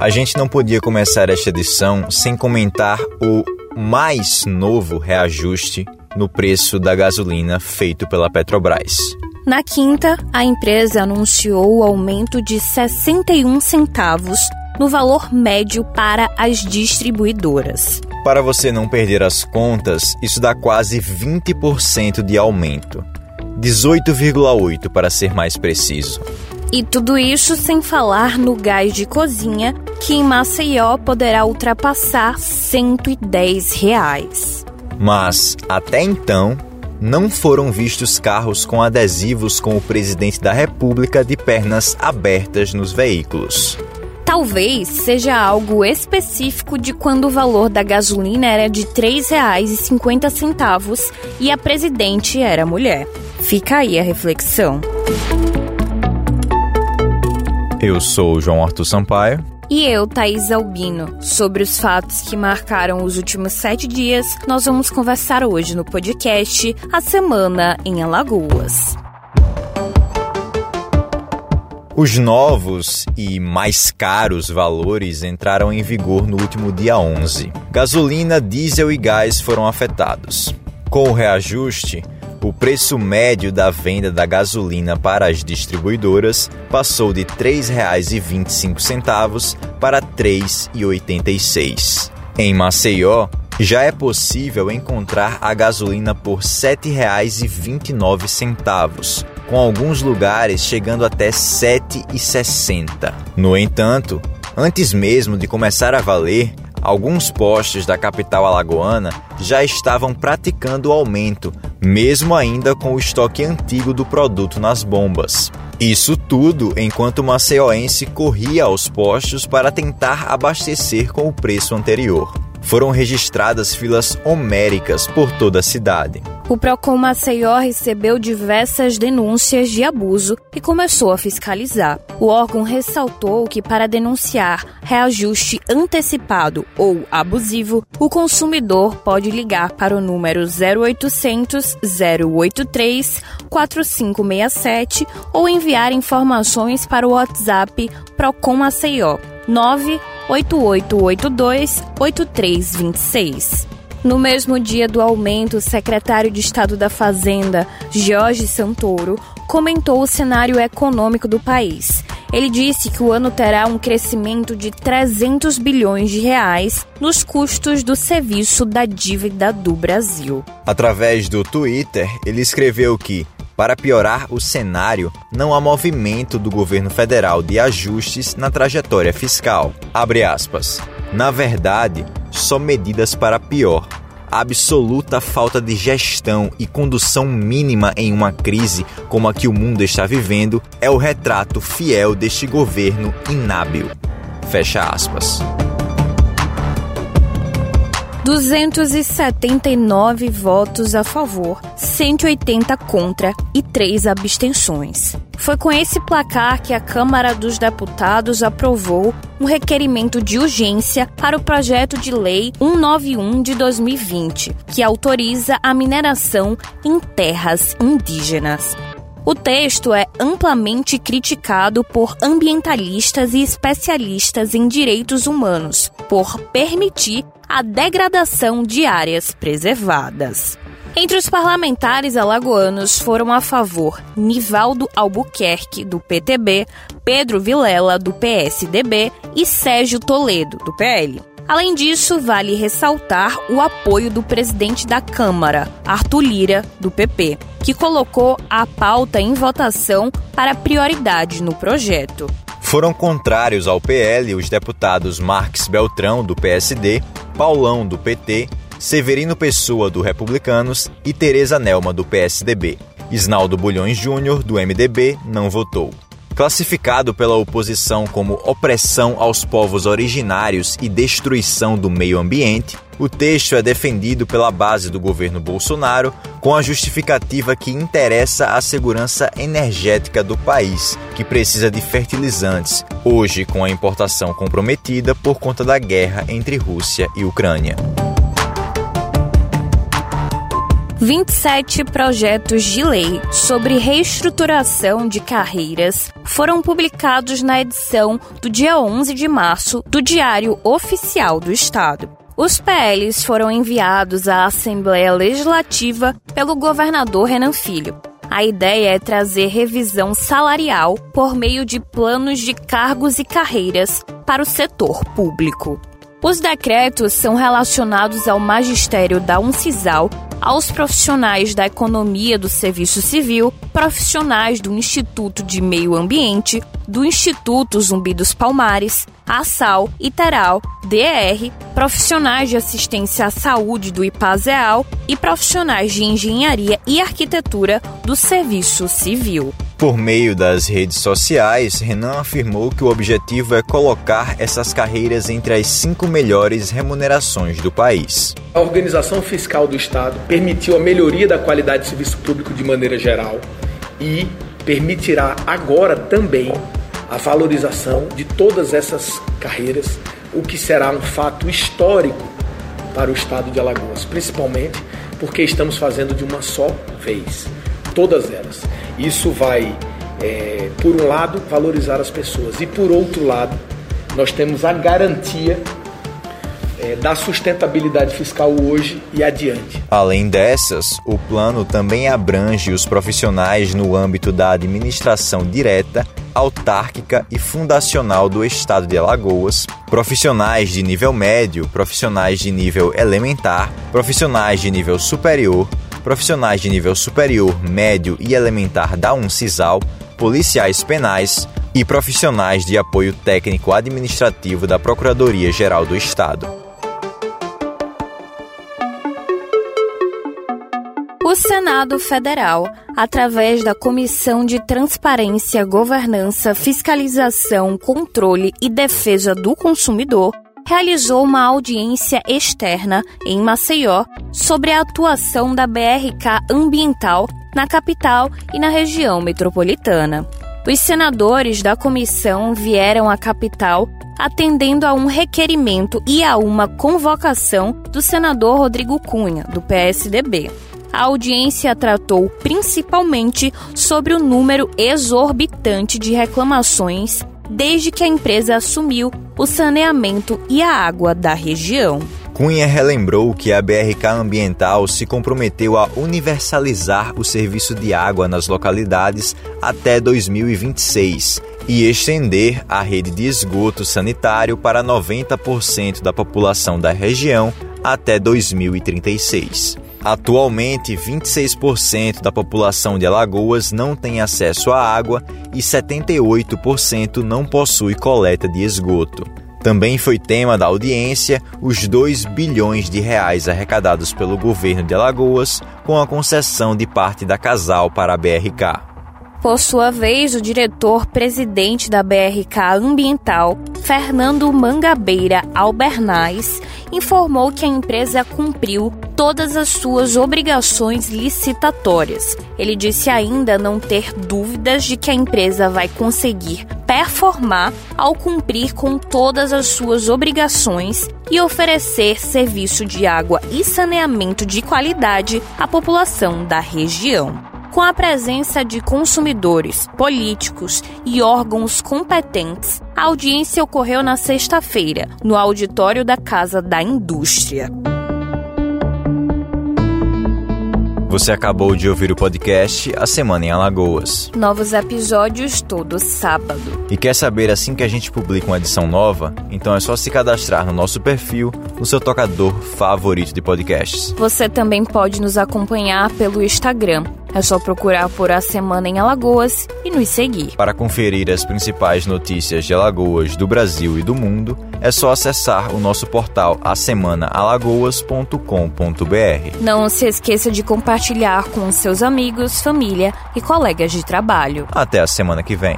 A gente não podia começar esta edição sem comentar o mais novo reajuste no preço da gasolina feito pela Petrobras. Na quinta, a empresa anunciou o aumento de 61 centavos no valor médio para as distribuidoras. Para você não perder as contas, isso dá quase 20% de aumento. 18,8 para ser mais preciso. E tudo isso sem falar no gás de cozinha, que em Maceió poderá ultrapassar 110 reais. Mas, até então, não foram vistos carros com adesivos com o presidente da República de pernas abertas nos veículos. Talvez seja algo específico de quando o valor da gasolina era de R$ 3,50 e a presidente era mulher. Fica aí a reflexão. Eu sou o João Arthur Sampaio. E eu, Thaís Albino. Sobre os fatos que marcaram os últimos sete dias, nós vamos conversar hoje no podcast A Semana em Alagoas. Os novos e mais caros valores entraram em vigor no último dia 11. Gasolina, diesel e gás foram afetados. Com o reajuste, o preço médio da venda da gasolina para as distribuidoras passou de R$ 3,25 para R$ 3,86. Em Maceió, já é possível encontrar a gasolina por R$ 7,29, com alguns lugares chegando até R$ 7,60. No entanto, antes mesmo de começar a valer, alguns postos da capital alagoana já estavam praticando o aumento, mesmo ainda com o estoque antigo do produto nas bombas. Isso tudo enquanto o maceioense corria aos postos para tentar abastecer com o preço anterior foram registradas filas homéricas por toda a cidade. O Procon Maceió recebeu diversas denúncias de abuso e começou a fiscalizar. O órgão ressaltou que para denunciar reajuste antecipado ou abusivo, o consumidor pode ligar para o número 0800 083 4567 ou enviar informações para o WhatsApp Procon Maceió 9 8882-8326. No mesmo dia do aumento, o secretário de Estado da Fazenda, Jorge Santoro, comentou o cenário econômico do país. Ele disse que o ano terá um crescimento de 300 bilhões de reais nos custos do serviço da dívida do Brasil. Através do Twitter, ele escreveu que para piorar o cenário, não há movimento do governo federal de ajustes na trajetória fiscal. Abre aspas. Na verdade, só medidas para pior. A absoluta falta de gestão e condução mínima em uma crise como a que o mundo está vivendo é o retrato fiel deste governo inábil. Fecha aspas. 279 votos a favor, 180 contra e 3 abstenções. Foi com esse placar que a Câmara dos Deputados aprovou um requerimento de urgência para o projeto de lei 191 de 2020, que autoriza a mineração em terras indígenas. O texto é amplamente criticado por ambientalistas e especialistas em direitos humanos por permitir a degradação de áreas preservadas. Entre os parlamentares alagoanos foram a favor Nivaldo Albuquerque, do PTB, Pedro Vilela, do PSDB e Sérgio Toledo, do PL. Além disso, vale ressaltar o apoio do presidente da Câmara, Arthur Lira, do PP, que colocou a pauta em votação para prioridade no projeto. Foram contrários ao PL os deputados Marques Beltrão, do PSD, Paulão, do PT, Severino Pessoa, do Republicanos e Tereza Nelma, do PSDB. Isnaldo Bulhões Júnior, do MDB, não votou. Classificado pela oposição como opressão aos povos originários e destruição do meio ambiente, o texto é defendido pela base do governo Bolsonaro com a justificativa que interessa a segurança energética do país, que precisa de fertilizantes, hoje com a importação comprometida por conta da guerra entre Rússia e Ucrânia. 27 projetos de lei sobre reestruturação de carreiras foram publicados na edição do dia 11 de março do Diário Oficial do Estado. Os PLs foram enviados à Assembleia Legislativa pelo governador Renan Filho. A ideia é trazer revisão salarial por meio de planos de cargos e carreiras para o setor público. Os decretos são relacionados ao magistério da Uncisal aos profissionais da economia do serviço civil, profissionais do Instituto de Meio Ambiente, do Instituto Zumbi dos Palmares, ASAL, ITERAL, DER, profissionais de assistência à saúde do IPASEAL e profissionais de engenharia e arquitetura do serviço civil. Por meio das redes sociais, Renan afirmou que o objetivo é colocar essas carreiras entre as cinco melhores remunerações do país. A organização fiscal do Estado permitiu a melhoria da qualidade do serviço público de maneira geral e permitirá agora também a valorização de todas essas carreiras, o que será um fato histórico para o Estado de Alagoas, principalmente porque estamos fazendo de uma só vez todas elas. Isso vai, é, por um lado, valorizar as pessoas e, por outro lado, nós temos a garantia é, da sustentabilidade fiscal hoje e adiante. Além dessas, o plano também abrange os profissionais no âmbito da administração direta, autárquica e fundacional do Estado de Alagoas, profissionais de nível médio, profissionais de nível elementar, profissionais de nível superior, profissionais de nível superior, médio e elementar da UNCISAL, policiais penais e profissionais de apoio técnico administrativo da Procuradoria-Geral do Estado. O Senado Federal, através da Comissão de Transparência, Governança, Fiscalização, Controle e Defesa do Consumidor, realizou uma audiência externa em Maceió sobre a atuação da BRK ambiental na capital e na região metropolitana. Os senadores da comissão vieram à capital atendendo a um requerimento e a uma convocação do senador Rodrigo Cunha, do PSDB. A audiência tratou principalmente sobre o número exorbitante de reclamações desde que a empresa assumiu o saneamento e a água da região. Cunha relembrou que a BRK Ambiental se comprometeu a universalizar o serviço de água nas localidades até 2026 e estender a rede de esgoto sanitário para 90% da população da região até 2036. Atualmente, 26% da população de Alagoas não tem acesso à água e 78% não possui coleta de esgoto. Também foi tema da audiência os 2 bilhões de reais arrecadados pelo governo de Alagoas com a concessão de parte da Casal para a BRK. Por sua vez, o diretor-presidente da BRK Ambiental, Fernando Mangabeira Albernaz, informou que a empresa cumpriu todas as suas obrigações licitatórias. Ele disse ainda não ter dúvidas de que a empresa vai conseguir performar ao cumprir com todas as suas obrigações e oferecer serviço de água e saneamento de qualidade à população da região com a presença de consumidores, políticos e órgãos competentes. A audiência ocorreu na sexta-feira, no auditório da Casa da Indústria. Você acabou de ouvir o podcast A Semana em Alagoas. Novos episódios todo sábado. E quer saber assim que a gente publica uma edição nova? Então é só se cadastrar no nosso perfil no seu tocador favorito de podcasts. Você também pode nos acompanhar pelo Instagram é só procurar por A Semana em Alagoas e nos seguir. Para conferir as principais notícias de Alagoas, do Brasil e do mundo, é só acessar o nosso portal asemanaalagoas.com.br. Não se esqueça de compartilhar com seus amigos, família e colegas de trabalho. Até a semana que vem.